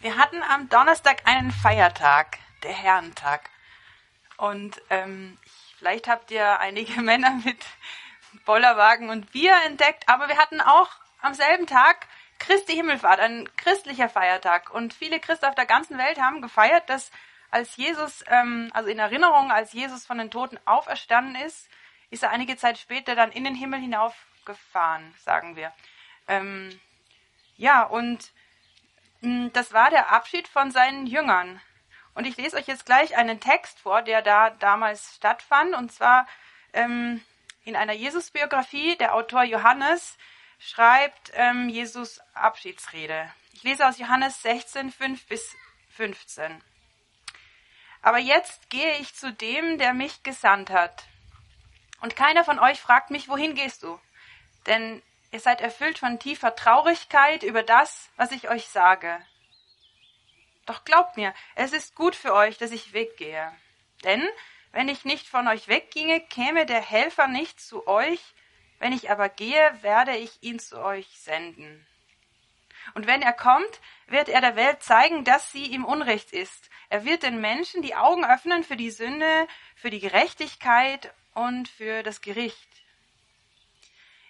Wir hatten am Donnerstag einen Feiertag, der Herrentag. Und ähm, vielleicht habt ihr einige Männer mit Bollerwagen und Bier entdeckt, aber wir hatten auch am selben Tag Christi Himmelfahrt, ein christlicher Feiertag. Und viele Christen auf der ganzen Welt haben gefeiert, dass als Jesus, ähm, also in Erinnerung, als Jesus von den Toten auferstanden ist, ist er einige Zeit später dann in den Himmel hinaufgefahren, sagen wir. Ähm, ja, und das war der Abschied von seinen Jüngern. Und ich lese euch jetzt gleich einen Text vor, der da damals stattfand, und zwar ähm, in einer Jesus-Biografie. Der Autor Johannes schreibt ähm, Jesus Abschiedsrede. Ich lese aus Johannes 16, 5 bis 15. Aber jetzt gehe ich zu dem, der mich gesandt hat. Und keiner von euch fragt mich, wohin gehst du? Denn ihr seid erfüllt von tiefer Traurigkeit über das, was ich euch sage. Doch glaubt mir, es ist gut für euch, dass ich weggehe. Denn wenn ich nicht von euch wegginge, käme der Helfer nicht zu euch, wenn ich aber gehe, werde ich ihn zu euch senden. Und wenn er kommt, wird er der Welt zeigen, dass sie ihm Unrecht ist. Er wird den Menschen die Augen öffnen für die Sünde, für die Gerechtigkeit und für das Gericht.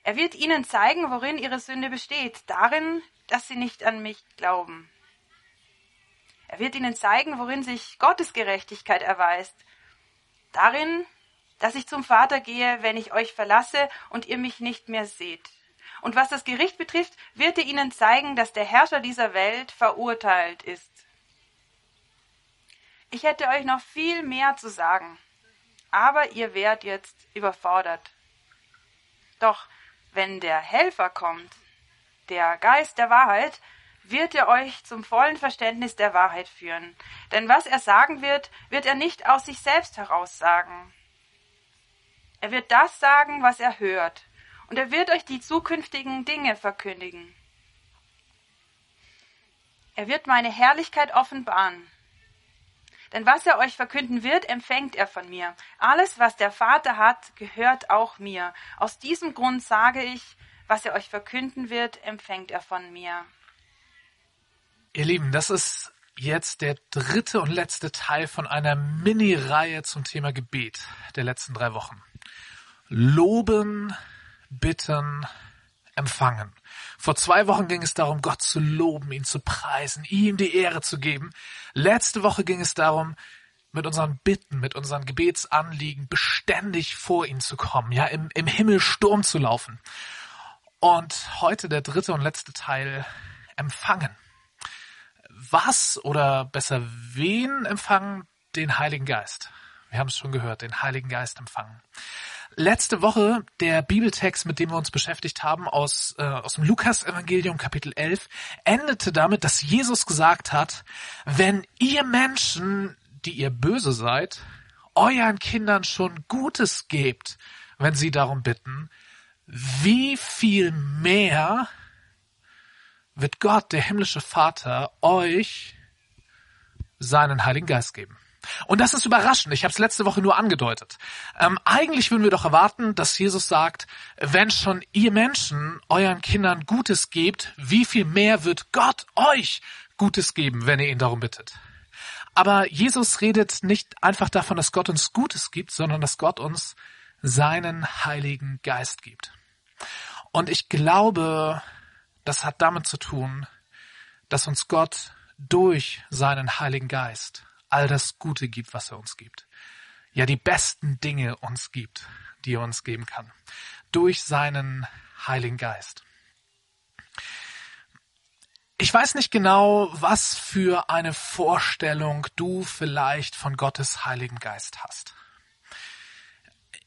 Er wird ihnen zeigen, worin ihre Sünde besteht, darin, dass sie nicht an mich glauben. Er wird ihnen zeigen, worin sich Gottes Gerechtigkeit erweist, darin, dass ich zum Vater gehe, wenn ich euch verlasse und ihr mich nicht mehr seht. Und was das Gericht betrifft, wird er ihnen zeigen, dass der Herrscher dieser Welt verurteilt ist. Ich hätte euch noch viel mehr zu sagen, aber ihr werdet jetzt überfordert. Doch wenn der Helfer kommt, der Geist der Wahrheit, wird er euch zum vollen Verständnis der Wahrheit führen. Denn was er sagen wird, wird er nicht aus sich selbst heraus sagen. Er wird das sagen, was er hört, und er wird euch die zukünftigen Dinge verkündigen. Er wird meine Herrlichkeit offenbaren. Denn was er euch verkünden wird, empfängt er von mir. Alles, was der Vater hat, gehört auch mir. Aus diesem Grund sage ich, was er euch verkünden wird, empfängt er von mir. Ihr Lieben, das ist jetzt der dritte und letzte Teil von einer Mini-Reihe zum Thema Gebet der letzten drei Wochen. Loben, bitten, empfangen. Vor zwei Wochen ging es darum, Gott zu loben, ihn zu preisen, ihm die Ehre zu geben. Letzte Woche ging es darum, mit unseren Bitten, mit unseren Gebetsanliegen beständig vor ihn zu kommen, ja, im, im Himmel Sturm zu laufen. Und heute der dritte und letzte Teil, empfangen. Was oder besser wen empfangen? Den Heiligen Geist. Wir haben es schon gehört, den Heiligen Geist empfangen letzte Woche der Bibeltext, mit dem wir uns beschäftigt haben, aus, äh, aus dem Lukas-Evangelium Kapitel 11, endete damit, dass Jesus gesagt hat, wenn ihr Menschen, die ihr böse seid, euren Kindern schon Gutes gebt, wenn sie darum bitten, wie viel mehr wird Gott, der himmlische Vater, euch seinen Heiligen Geist geben. Und das ist überraschend. Ich habe es letzte Woche nur angedeutet. Ähm, eigentlich würden wir doch erwarten, dass Jesus sagt, wenn schon ihr Menschen euren Kindern Gutes gebt, wie viel mehr wird Gott euch Gutes geben, wenn ihr ihn darum bittet. Aber Jesus redet nicht einfach davon, dass Gott uns Gutes gibt, sondern dass Gott uns seinen Heiligen Geist gibt. Und ich glaube, das hat damit zu tun, dass uns Gott durch seinen Heiligen Geist all das Gute gibt, was er uns gibt. Ja, die besten Dinge uns gibt, die er uns geben kann. Durch seinen Heiligen Geist. Ich weiß nicht genau, was für eine Vorstellung du vielleicht von Gottes Heiligen Geist hast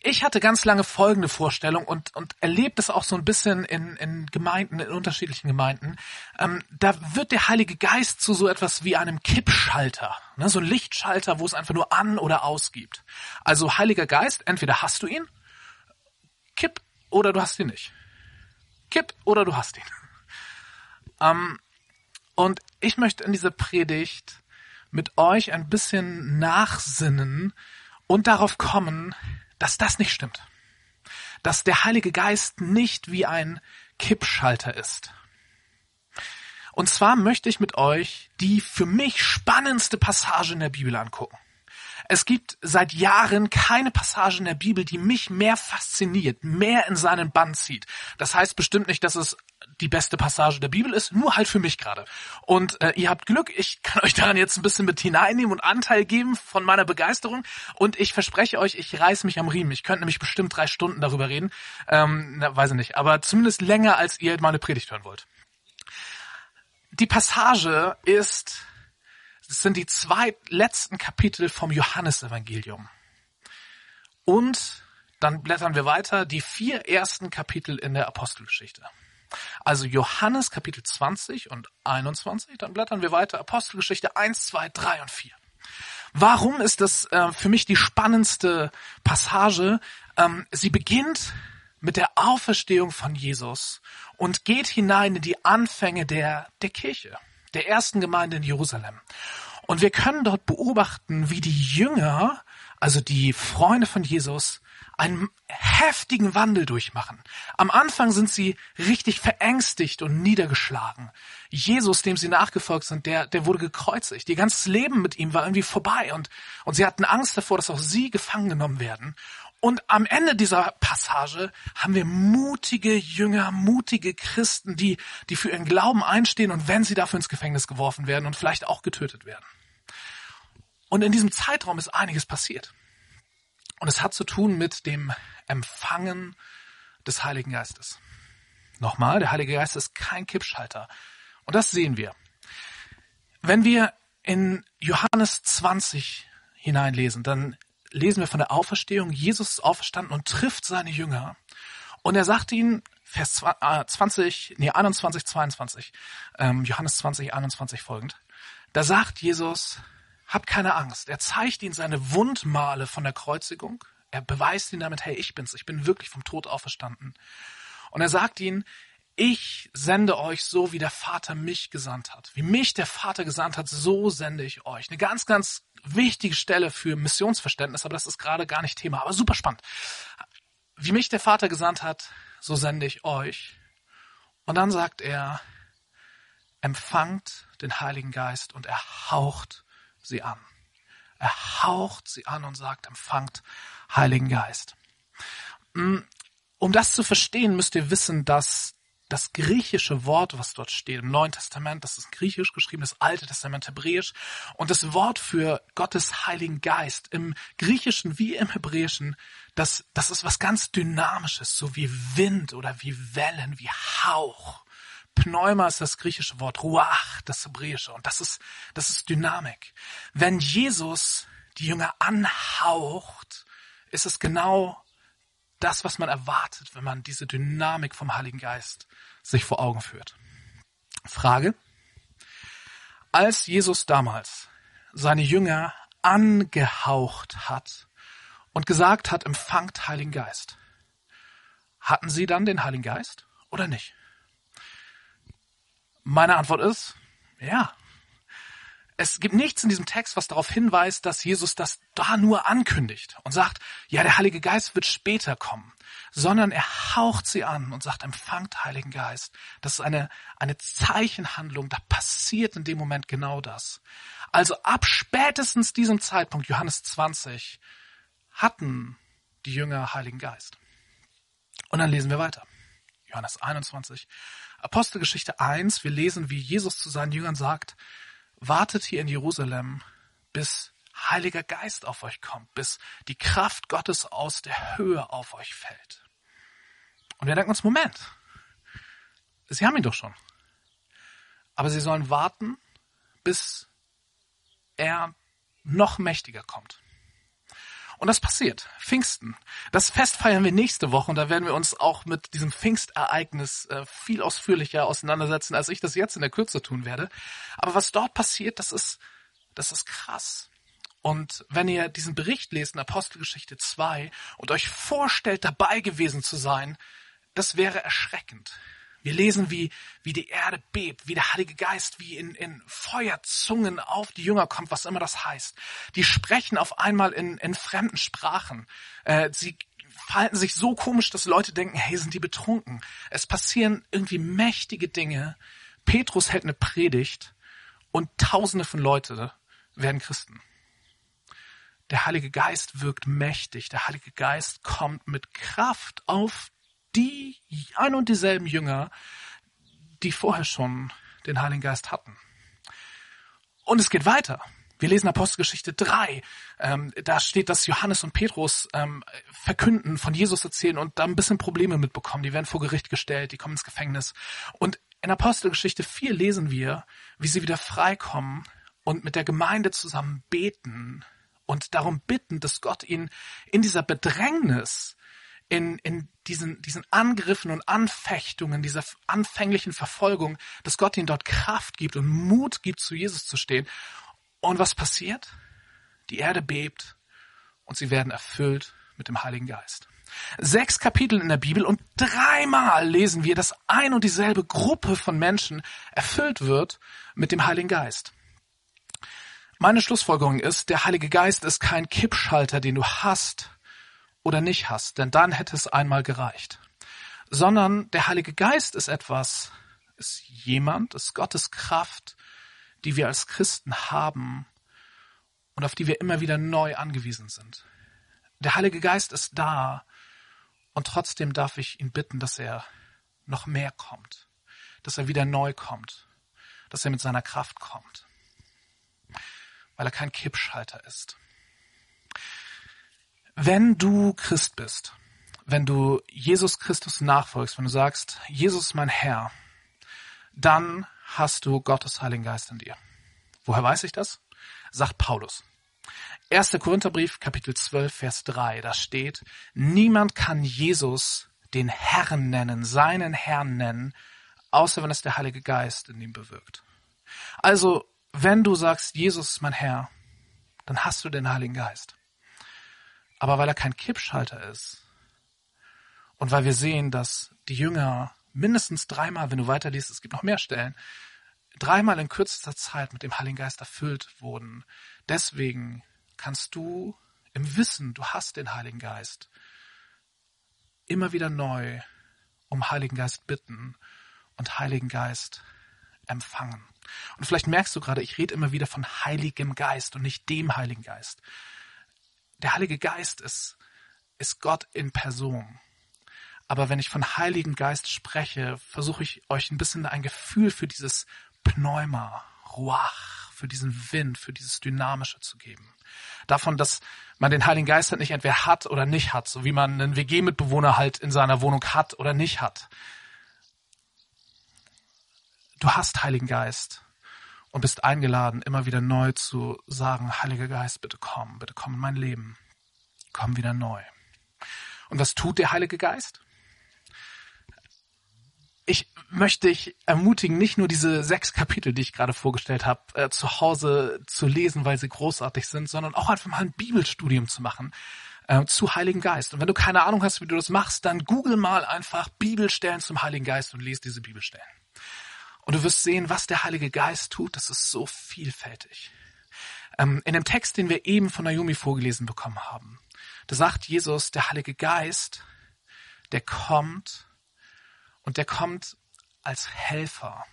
ich hatte ganz lange folgende Vorstellung und, und erlebt es auch so ein bisschen in, in Gemeinden, in unterschiedlichen Gemeinden. Ähm, da wird der Heilige Geist zu so etwas wie einem Kippschalter, ne, so ein Lichtschalter, wo es einfach nur an oder aus gibt. Also Heiliger Geist, entweder hast du ihn, kipp oder du hast ihn nicht. Kipp oder du hast ihn. Ähm, und ich möchte in dieser Predigt mit euch ein bisschen nachsinnen und darauf kommen, dass das nicht stimmt. Dass der Heilige Geist nicht wie ein Kippschalter ist. Und zwar möchte ich mit euch die für mich spannendste Passage in der Bibel angucken. Es gibt seit Jahren keine Passage in der Bibel, die mich mehr fasziniert, mehr in seinen Bann zieht. Das heißt bestimmt nicht, dass es die beste Passage der Bibel ist, nur halt für mich gerade. Und äh, ihr habt Glück, ich kann euch daran jetzt ein bisschen mit hineinnehmen und Anteil geben von meiner Begeisterung. Und ich verspreche euch, ich reiß mich am Riemen. Ich könnte nämlich bestimmt drei Stunden darüber reden. Ähm, na, weiß ich nicht, aber zumindest länger, als ihr meine Predigt hören wollt. Die Passage ist, es sind die zwei letzten Kapitel vom Johannesevangelium. Und dann blättern wir weiter, die vier ersten Kapitel in der Apostelgeschichte. Also Johannes Kapitel 20 und 21, dann blättern wir weiter, Apostelgeschichte 1, 2, 3 und 4. Warum ist das äh, für mich die spannendste Passage? Ähm, sie beginnt mit der Auferstehung von Jesus und geht hinein in die Anfänge der, der Kirche, der ersten Gemeinde in Jerusalem. Und wir können dort beobachten, wie die Jünger, also die Freunde von Jesus, einen heftigen Wandel durchmachen. Am Anfang sind sie richtig verängstigt und niedergeschlagen. Jesus, dem sie nachgefolgt sind, der, der wurde gekreuzigt. Ihr ganzes Leben mit ihm war irgendwie vorbei und, und sie hatten Angst davor, dass auch sie gefangen genommen werden. Und am Ende dieser Passage haben wir mutige Jünger, mutige Christen, die, die für ihren Glauben einstehen und wenn sie dafür ins Gefängnis geworfen werden und vielleicht auch getötet werden. Und in diesem Zeitraum ist einiges passiert. Und es hat zu tun mit dem Empfangen des Heiligen Geistes. Nochmal, der Heilige Geist ist kein Kippschalter. Und das sehen wir. Wenn wir in Johannes 20 hineinlesen, dann lesen wir von der Auferstehung. Jesus ist auferstanden und trifft seine Jünger. Und er sagt ihnen, Vers 20, äh, nee, 21, 22, ähm, Johannes 20, 21 folgend, da sagt Jesus, hab keine Angst. Er zeigt ihnen seine Wundmale von der Kreuzigung. Er beweist ihnen damit, hey, ich bin's. Ich bin wirklich vom Tod auferstanden. Und er sagt ihnen, ich sende euch so, wie der Vater mich gesandt hat. Wie mich der Vater gesandt hat, so sende ich euch. Eine ganz, ganz wichtige Stelle für Missionsverständnis, aber das ist gerade gar nicht Thema, aber super spannend. Wie mich der Vater gesandt hat, so sende ich euch. Und dann sagt er, empfangt den Heiligen Geist und er haucht sie an. Er haucht sie an und sagt, empfangt Heiligen Geist. Mm, um das zu verstehen, müsst ihr wissen, dass das griechische Wort, was dort steht im Neuen Testament, das ist griechisch geschrieben, das Alte Testament hebräisch, und das Wort für Gottes Heiligen Geist im Griechischen wie im Hebräischen, das, das ist was ganz Dynamisches, so wie Wind oder wie Wellen, wie Hauch. Pneuma ist das griechische Wort, Ruach, das hebräische. Und das ist, das ist Dynamik. Wenn Jesus die Jünger anhaucht, ist es genau das, was man erwartet, wenn man diese Dynamik vom Heiligen Geist sich vor Augen führt. Frage. Als Jesus damals seine Jünger angehaucht hat und gesagt hat, empfangt Heiligen Geist, hatten sie dann den Heiligen Geist oder nicht? Meine Antwort ist, ja. Es gibt nichts in diesem Text, was darauf hinweist, dass Jesus das da nur ankündigt und sagt, ja, der Heilige Geist wird später kommen, sondern er haucht sie an und sagt, empfangt Heiligen Geist. Das ist eine, eine Zeichenhandlung, da passiert in dem Moment genau das. Also ab spätestens diesem Zeitpunkt, Johannes 20, hatten die Jünger Heiligen Geist. Und dann lesen wir weiter. Johannes 21. Apostelgeschichte 1, wir lesen, wie Jesus zu seinen Jüngern sagt, wartet hier in Jerusalem, bis Heiliger Geist auf euch kommt, bis die Kraft Gottes aus der Höhe auf euch fällt. Und wir denken uns, Moment, sie haben ihn doch schon. Aber sie sollen warten, bis er noch mächtiger kommt. Und das passiert. Pfingsten. Das Fest feiern wir nächste Woche und da werden wir uns auch mit diesem Pfingstereignis äh, viel ausführlicher auseinandersetzen, als ich das jetzt in der Kürze tun werde. Aber was dort passiert, das ist, das ist krass. Und wenn ihr diesen Bericht lest in Apostelgeschichte 2 und euch vorstellt, dabei gewesen zu sein, das wäre erschreckend. Wir lesen, wie, wie die Erde bebt, wie der Heilige Geist wie in, in Feuerzungen auf die Jünger kommt, was immer das heißt. Die sprechen auf einmal in, in fremden Sprachen. Äh, sie verhalten sich so komisch, dass Leute denken, hey, sind die betrunken? Es passieren irgendwie mächtige Dinge Petrus hält eine Predigt und tausende von Leute werden Christen. Der Heilige Geist wirkt mächtig. Der Heilige Geist kommt mit Kraft auf die ein und dieselben Jünger, die vorher schon den Heiligen Geist hatten. Und es geht weiter. Wir lesen Apostelgeschichte 3. Ähm, da steht, dass Johannes und Petrus ähm, verkünden, von Jesus erzählen und da ein bisschen Probleme mitbekommen. Die werden vor Gericht gestellt, die kommen ins Gefängnis. Und in Apostelgeschichte 4 lesen wir, wie sie wieder freikommen und mit der Gemeinde zusammen beten und darum bitten, dass Gott ihnen in dieser Bedrängnis, in, in diesen, diesen Angriffen und Anfechtungen, dieser anfänglichen Verfolgung, dass Gott ihnen dort Kraft gibt und Mut gibt, zu Jesus zu stehen. Und was passiert? Die Erde bebt und sie werden erfüllt mit dem Heiligen Geist. Sechs Kapitel in der Bibel und dreimal lesen wir, dass ein und dieselbe Gruppe von Menschen erfüllt wird mit dem Heiligen Geist. Meine Schlussfolgerung ist, der Heilige Geist ist kein Kippschalter, den du hast oder nicht hast, denn dann hätte es einmal gereicht. Sondern der Heilige Geist ist etwas, ist jemand, ist Gottes Kraft, die wir als Christen haben und auf die wir immer wieder neu angewiesen sind. Der Heilige Geist ist da und trotzdem darf ich ihn bitten, dass er noch mehr kommt, dass er wieder neu kommt, dass er mit seiner Kraft kommt, weil er kein Kippschalter ist. Wenn du Christ bist, wenn du Jesus Christus nachfolgst, wenn du sagst, Jesus mein Herr, dann hast du Gottes Heiligen Geist in dir. Woher weiß ich das? Sagt Paulus. 1. Korintherbrief, Kapitel 12, Vers 3, da steht, niemand kann Jesus den Herrn nennen, seinen Herrn nennen, außer wenn es der Heilige Geist in ihm bewirkt. Also, wenn du sagst, Jesus ist mein Herr, dann hast du den Heiligen Geist. Aber weil er kein Kippschalter ist und weil wir sehen, dass die Jünger mindestens dreimal, wenn du weiterliest, es gibt noch mehr Stellen, dreimal in kürzester Zeit mit dem Heiligen Geist erfüllt wurden. Deswegen kannst du im Wissen, du hast den Heiligen Geist, immer wieder neu um Heiligen Geist bitten und Heiligen Geist empfangen. Und vielleicht merkst du gerade, ich rede immer wieder von Heiligem Geist und nicht dem Heiligen Geist. Der Heilige Geist ist, ist Gott in Person. Aber wenn ich von Heiligen Geist spreche, versuche ich euch ein bisschen ein Gefühl für dieses Pneuma, Ruach, für diesen Wind, für dieses Dynamische zu geben. Davon, dass man den Heiligen Geist halt nicht entweder hat oder nicht hat, so wie man einen WG-Mitbewohner halt in seiner Wohnung hat oder nicht hat. Du hast Heiligen Geist und bist eingeladen, immer wieder neu zu sagen, Heiliger Geist, bitte komm, bitte komm in mein Leben. Komm wieder neu. Und was tut der Heilige Geist? ich möchte dich ermutigen, nicht nur diese sechs Kapitel, die ich gerade vorgestellt habe, äh, zu Hause zu lesen, weil sie großartig sind, sondern auch einfach mal ein Bibelstudium zu machen äh, zu Heiligen Geist. Und wenn du keine Ahnung hast, wie du das machst, dann google mal einfach Bibelstellen zum Heiligen Geist und lese diese Bibelstellen. Und du wirst sehen, was der Heilige Geist tut. Das ist so vielfältig. Ähm, in dem Text, den wir eben von Naomi vorgelesen bekommen haben, da sagt Jesus, der Heilige Geist, der kommt und der kommt als Helfer,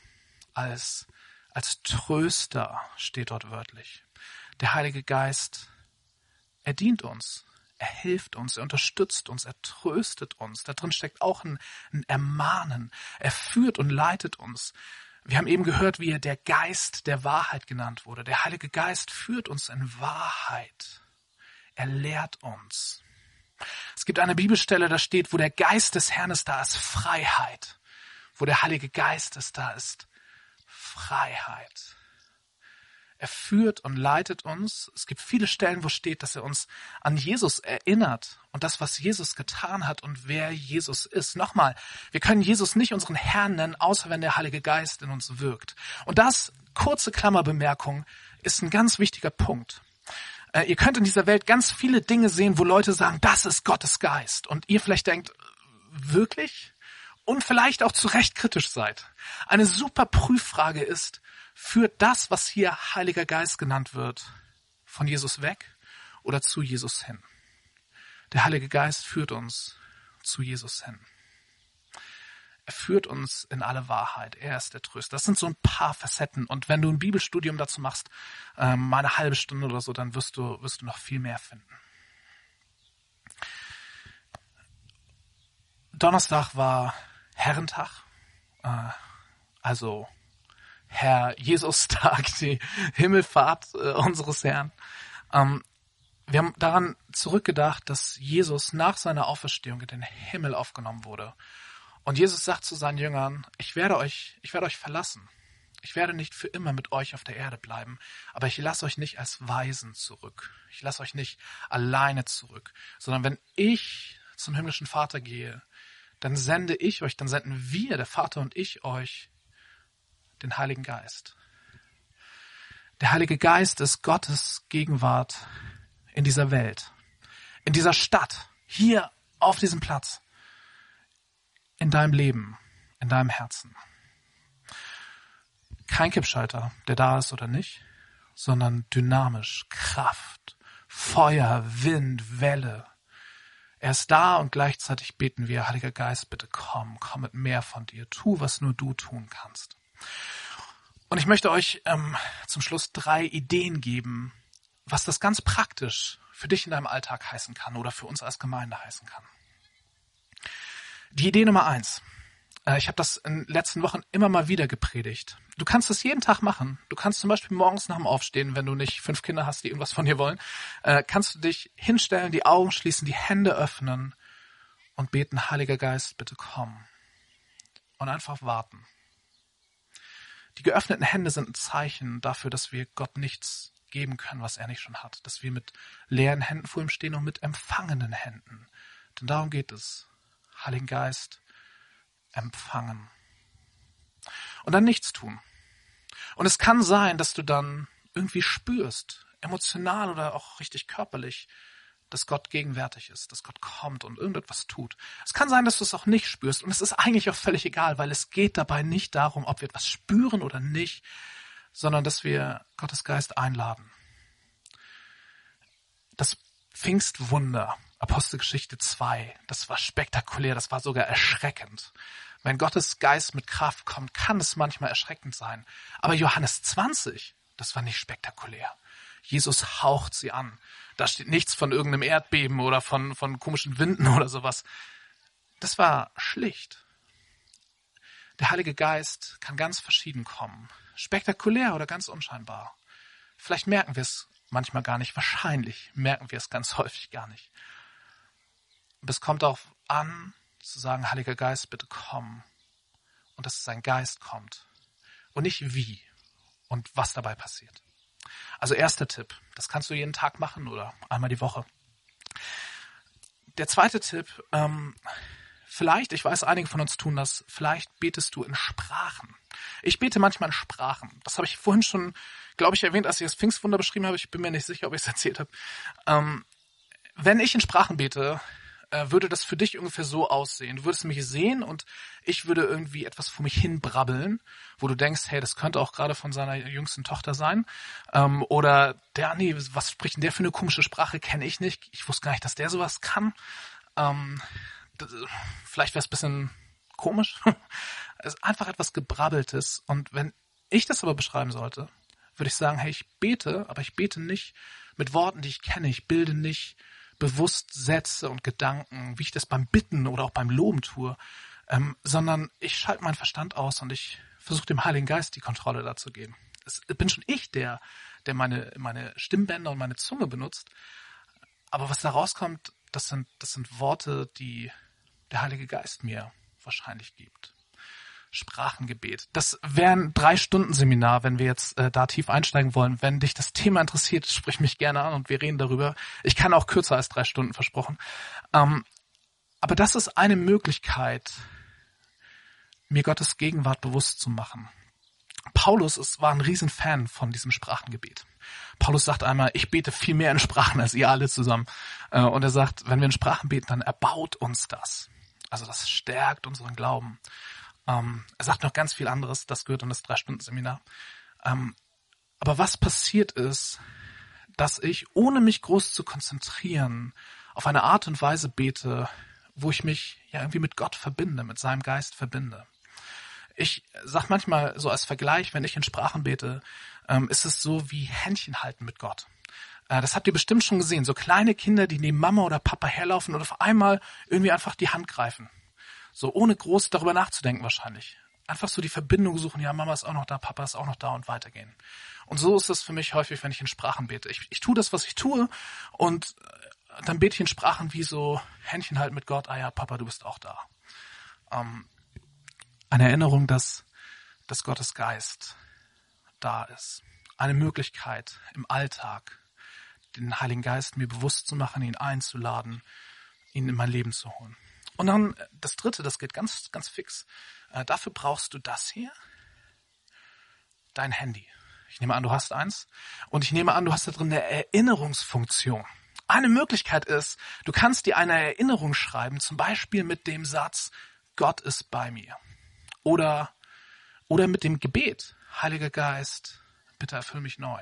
als, als Tröster, steht dort wörtlich. Der Heilige Geist, er dient uns, er hilft uns, er unterstützt uns, er tröstet uns. Da drin steckt auch ein, ein Ermahnen. Er führt und leitet uns. Wir haben eben gehört, wie er der Geist der Wahrheit genannt wurde. Der Heilige Geist führt uns in Wahrheit. Er lehrt uns. Es gibt eine Bibelstelle, da steht, wo der Geist des Herrn ist, da ist Freiheit. Wo der Heilige Geist ist, da ist Freiheit. Er führt und leitet uns. Es gibt viele Stellen, wo steht, dass er uns an Jesus erinnert und das, was Jesus getan hat und wer Jesus ist. Nochmal, wir können Jesus nicht unseren Herrn nennen, außer wenn der Heilige Geist in uns wirkt. Und das, kurze Klammerbemerkung, ist ein ganz wichtiger Punkt. Äh, ihr könnt in dieser Welt ganz viele Dinge sehen, wo Leute sagen, das ist Gottes Geist. Und ihr vielleicht denkt, wirklich? Und vielleicht auch zu Recht kritisch seid. Eine super Prüffrage ist, führt das, was hier Heiliger Geist genannt wird, von Jesus weg oder zu Jesus hin? Der Heilige Geist führt uns zu Jesus hin. er führt uns in alle Wahrheit. Er ist der Tröster. Das sind so ein paar Facetten. Und wenn du ein Bibelstudium dazu machst, ähm, mal eine halbe Stunde oder so, dann wirst du, wirst du noch viel mehr finden. Donnerstag war Herrentag, äh, also Herr Jesus-Tag, die Himmelfahrt äh, unseres Herrn. Ähm, wir haben daran zurückgedacht, dass Jesus nach seiner Auferstehung in den Himmel aufgenommen wurde. Und Jesus sagt zu seinen Jüngern, ich werde euch, ich werde euch verlassen. Ich werde nicht für immer mit euch auf der Erde bleiben, aber ich lasse euch nicht als Weisen zurück. Ich lasse euch nicht alleine zurück, sondern wenn ich zum himmlischen Vater gehe, dann sende ich euch, dann senden wir, der Vater und ich euch, den Heiligen Geist. Der Heilige Geist ist Gottes Gegenwart in dieser Welt, in dieser Stadt, hier auf diesem Platz, in deinem Leben, in deinem Herzen. Kein Kippschalter, der da ist oder nicht, sondern dynamisch, Kraft, Feuer, Wind, Welle. Er ist da und gleichzeitig beten wir, Heiliger Geist, bitte komm, komm mit mehr von dir, tu, was nur du tun kannst. Und ich möchte euch ähm, zum Schluss drei Ideen geben, was das ganz praktisch für dich in deinem Alltag heißen kann oder für uns als Gemeinde heißen kann. Die Idee Nummer eins. Äh, ich habe das in den letzten Wochen immer mal wieder gepredigt. Du kannst es jeden Tag machen. Du kannst zum Beispiel morgens nach dem Aufstehen, wenn du nicht fünf Kinder hast, die irgendwas von dir wollen, äh, kannst du dich hinstellen, die Augen schließen, die Hände öffnen und beten, Heiliger Geist, bitte komm. Und einfach warten. Die geöffneten Hände sind ein Zeichen dafür, dass wir Gott nichts geben können, was er nicht schon hat. Dass wir mit leeren Händen vor ihm stehen und mit empfangenen Händen. Denn darum geht es. Heiligen Geist empfangen. Und dann nichts tun. Und es kann sein, dass du dann irgendwie spürst, emotional oder auch richtig körperlich, dass Gott gegenwärtig ist, dass Gott kommt und irgendetwas tut. Es kann sein, dass du es auch nicht spürst und es ist eigentlich auch völlig egal, weil es geht dabei nicht darum, ob wir etwas spüren oder nicht, sondern dass wir Gottes Geist einladen. Das Pfingstwunder, Apostelgeschichte 2, das war spektakulär, das war sogar erschreckend. Wenn Gottes Geist mit Kraft kommt, kann es manchmal erschreckend sein. Aber Johannes 20, das war nicht spektakulär. Jesus haucht sie an. Da steht nichts von irgendeinem Erdbeben oder von, von komischen Winden oder sowas. Das war schlicht. Der Heilige Geist kann ganz verschieden kommen. Spektakulär oder ganz unscheinbar. Vielleicht merken wir es manchmal gar nicht. Wahrscheinlich merken wir es ganz häufig gar nicht. Aber es kommt darauf an, zu sagen, Heiliger Geist, bitte komm. Und dass sein Geist kommt. Und nicht wie und was dabei passiert. Also erster Tipp, das kannst du jeden Tag machen oder einmal die Woche. Der zweite Tipp, ähm, vielleicht, ich weiß, einige von uns tun das, vielleicht betest du in Sprachen. Ich bete manchmal in Sprachen. Das habe ich vorhin schon, glaube ich, erwähnt, als ich das Pfingstwunder beschrieben habe. Ich bin mir nicht sicher, ob ich es erzählt habe. Ähm, wenn ich in Sprachen bete, äh, würde das für dich ungefähr so aussehen. Du würdest mich sehen und ich würde irgendwie etwas vor mich hin brabbeln, wo du denkst, hey, das könnte auch gerade von seiner jüngsten Tochter sein. Ähm, oder der, nee, was spricht denn der für eine komische Sprache? Kenne ich nicht. Ich wusste gar nicht, dass der sowas kann. Ähm, vielleicht wäre es bisschen komisch. es ist einfach etwas Gebrabbeltes. Und wenn ich das aber beschreiben sollte, würde ich sagen, hey, ich bete, aber ich bete nicht mit Worten, die ich kenne. Ich bilde nicht bewusst Sätze und Gedanken, wie ich das beim Bitten oder auch beim Loben tue, ähm, sondern ich schalte meinen Verstand aus und ich versuche dem Heiligen Geist die Kontrolle dazu geben. Es bin schon ich, der, der meine, meine Stimmbänder und meine Zunge benutzt. Aber was da rauskommt, das sind, das sind Worte, die der Heilige Geist mir wahrscheinlich gibt. Sprachengebet. Das wäre ein Drei-Stunden-Seminar, wenn wir jetzt äh, da tief einsteigen wollen. Wenn dich das Thema interessiert, sprich mich gerne an und wir reden darüber. Ich kann auch kürzer als drei Stunden versprochen. Ähm, aber das ist eine Möglichkeit, mir Gottes Gegenwart bewusst zu machen. Paulus ist, war ein Riesenfan von diesem Sprachengebet. Paulus sagt einmal, ich bete viel mehr in Sprachen als ihr alle zusammen. Äh, und er sagt, wenn wir in Sprachen beten, dann erbaut uns das. Also das stärkt unseren Glauben. Ähm, er sagt noch ganz viel anderes, das gehört in das Drei-Stunden-Seminar. Ähm, aber was passiert ist, dass ich, ohne mich groß zu konzentrieren, auf eine Art und Weise bete, wo ich mich ja irgendwie mit Gott verbinde, mit seinem Geist verbinde. Ich sag manchmal so als Vergleich, wenn ich in Sprachen bete, ähm, ist es so wie Händchen halten mit Gott. Äh, das habt ihr bestimmt schon gesehen. So kleine Kinder, die neben Mama oder Papa herlaufen und auf einmal irgendwie einfach die Hand greifen. So ohne groß darüber nachzudenken wahrscheinlich. Einfach so die Verbindung suchen, ja, Mama ist auch noch da, Papa ist auch noch da und weitergehen. Und so ist es für mich häufig, wenn ich in Sprachen bete. Ich, ich tue das, was ich tue und äh, dann bete ich in Sprachen wie so Händchen halt mit Gott, ah ja, Papa, du bist auch da. Ähm, eine Erinnerung, dass, dass Gottes Geist da ist. Eine Möglichkeit im Alltag, den Heiligen Geist mir bewusst zu machen, ihn einzuladen, ihn in mein Leben zu holen. Und dann äh, das dritte, das geht ganz, ganz fix. Äh, dafür brauchst du das hier. Dein Handy. Ich nehme an, du hast eins. Und ich nehme an, du hast da drin eine Erinnerungsfunktion. Eine Möglichkeit ist, du kannst dir eine Erinnerung schreiben, zum Beispiel mit dem Satz, Gott ist bei mir. Oder, oder mit dem Gebet, Heiliger Geist, bitte erfüll mich neu.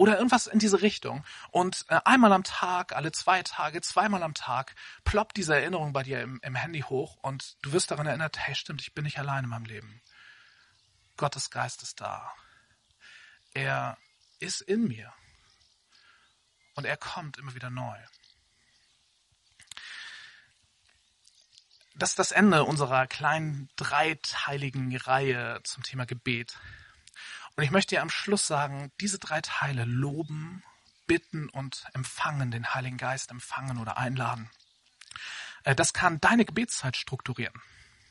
Oder irgendwas in diese Richtung. Und äh, einmal am Tag, alle zwei Tage, zweimal am Tag ploppt diese Erinnerung bei dir im, im Handy hoch und du wirst daran erinnert, hey stimmt, ich bin nicht allein in meinem Leben. Gottes Geist ist da. Er ist in mir. Und er kommt immer wieder neu. Das ist das Ende unserer kleinen dreiteiligen Reihe zum Thema Gebet. Und ich möchte dir am Schluss sagen, diese drei Teile loben, bitten und empfangen, den Heiligen Geist empfangen oder einladen. Äh, das kann deine Gebetszeit strukturieren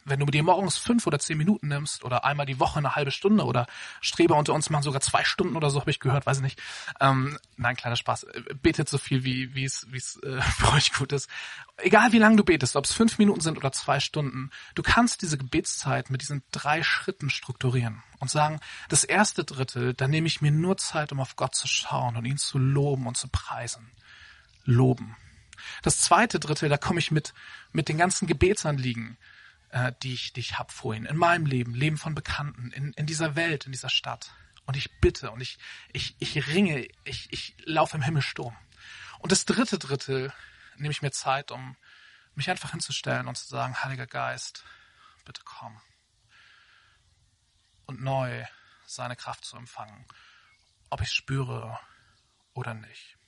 wenn du dir morgens fünf oder zehn Minuten nimmst oder einmal die Woche eine halbe Stunde oder Streber unter uns machen sogar zwei Stunden oder so, habe ich gehört, weiß ich nicht. Ähm, nein, kleiner Spaß. Betet so viel, wie wie es wie es äh, für euch gut ist. Egal wie lange du betest, ob es fünf Minuten sind oder zwei Stunden, du kannst diese Gebetszeit mit diesen drei Schritten strukturieren und sagen, das erste Drittel, da nehme ich mir nur Zeit, um auf Gott zu schauen und ihn zu loben und zu preisen. Loben. Das zweite Drittel, da komme ich mit, mit den ganzen Gebetsanliegen, äh, die ich, die ich habe vorhin, in meinem Leben, Leben von Bekannten, in, in dieser Welt, in dieser Stadt. Und ich bitte und ich, ich, ich ringe, ich, ich laufe im Himmelsturm. Und das dritte Drittel nehme ich mir Zeit, um mich einfach hinzustellen und zu sagen, Heiliger Geist, bitte komm. Und neu seine Kraft zu empfangen, ob ich spüre oder nicht.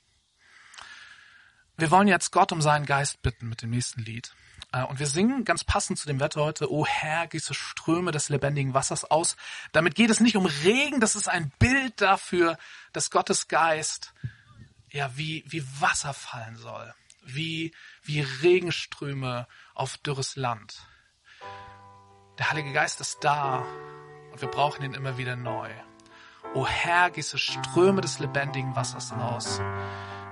Wir wollen jetzt Gott um seinen Geist bitten mit dem nächsten Lied. Äh, und wir singen ganz passend zu dem Wetter heute, O Herr, gieße Ströme des lebendigen Wassers aus. Damit geht es nicht um Regen, das ist ein Bild dafür, dass Gottes Geist ja wie, wie Wasser fallen soll, wie, wie Regenströme auf dürres Land. Der Heilige Geist ist da und wir brauchen ihn immer wieder neu. O Herr, gieße Ströme des lebendigen Wassers aus.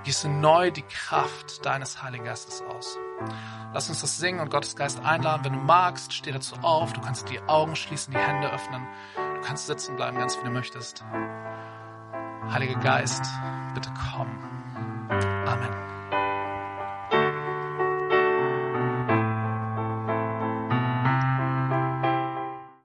Gieße neu die Kraft deines Heiligen Geistes aus. Lass uns das singen und Gottes Geist einladen. Wenn du magst, steh dazu auf. Du kannst die Augen schließen, die Hände öffnen. Du kannst sitzen bleiben, ganz wie du möchtest. Heiliger Geist, bitte komm. Amen.